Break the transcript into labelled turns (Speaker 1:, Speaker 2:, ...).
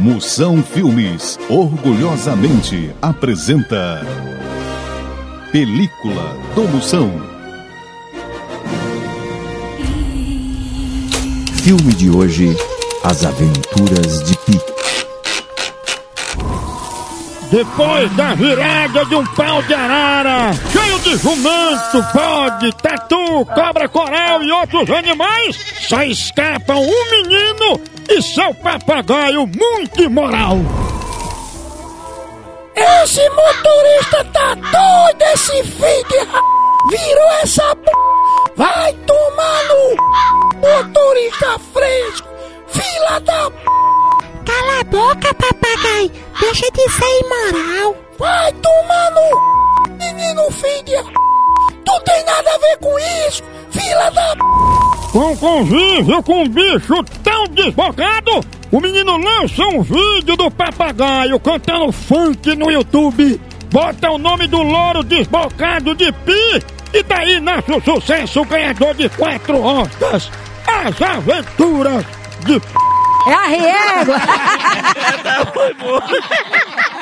Speaker 1: Moção Filmes orgulhosamente apresenta Película do Moção.
Speaker 2: Filme de hoje: As Aventuras de Pi.
Speaker 3: Depois da virada de um pau de arara, cheio de jumento, bode, tatu, cobra coral e outros animais, só escapam um menino e seu papagaio muito imoral.
Speaker 4: Esse motorista tá doido, esse filho de ra... Virou essa p... Vai tomar no... Motorista fresco, fila da p...
Speaker 5: Cala a boca, papagaio. Deixa de ser imoral.
Speaker 4: Vai tomar no... Menino filho de ra... Tu tem nada a ver com isso, fila da p...
Speaker 3: Com convívio com um bicho desbocado, o menino lança um vídeo do papagaio cantando funk no YouTube. Bota o nome do louro desbocado de Pi e daí nasce o sucesso ganhador de quatro Oscars. As aventuras de P.
Speaker 5: É a régua.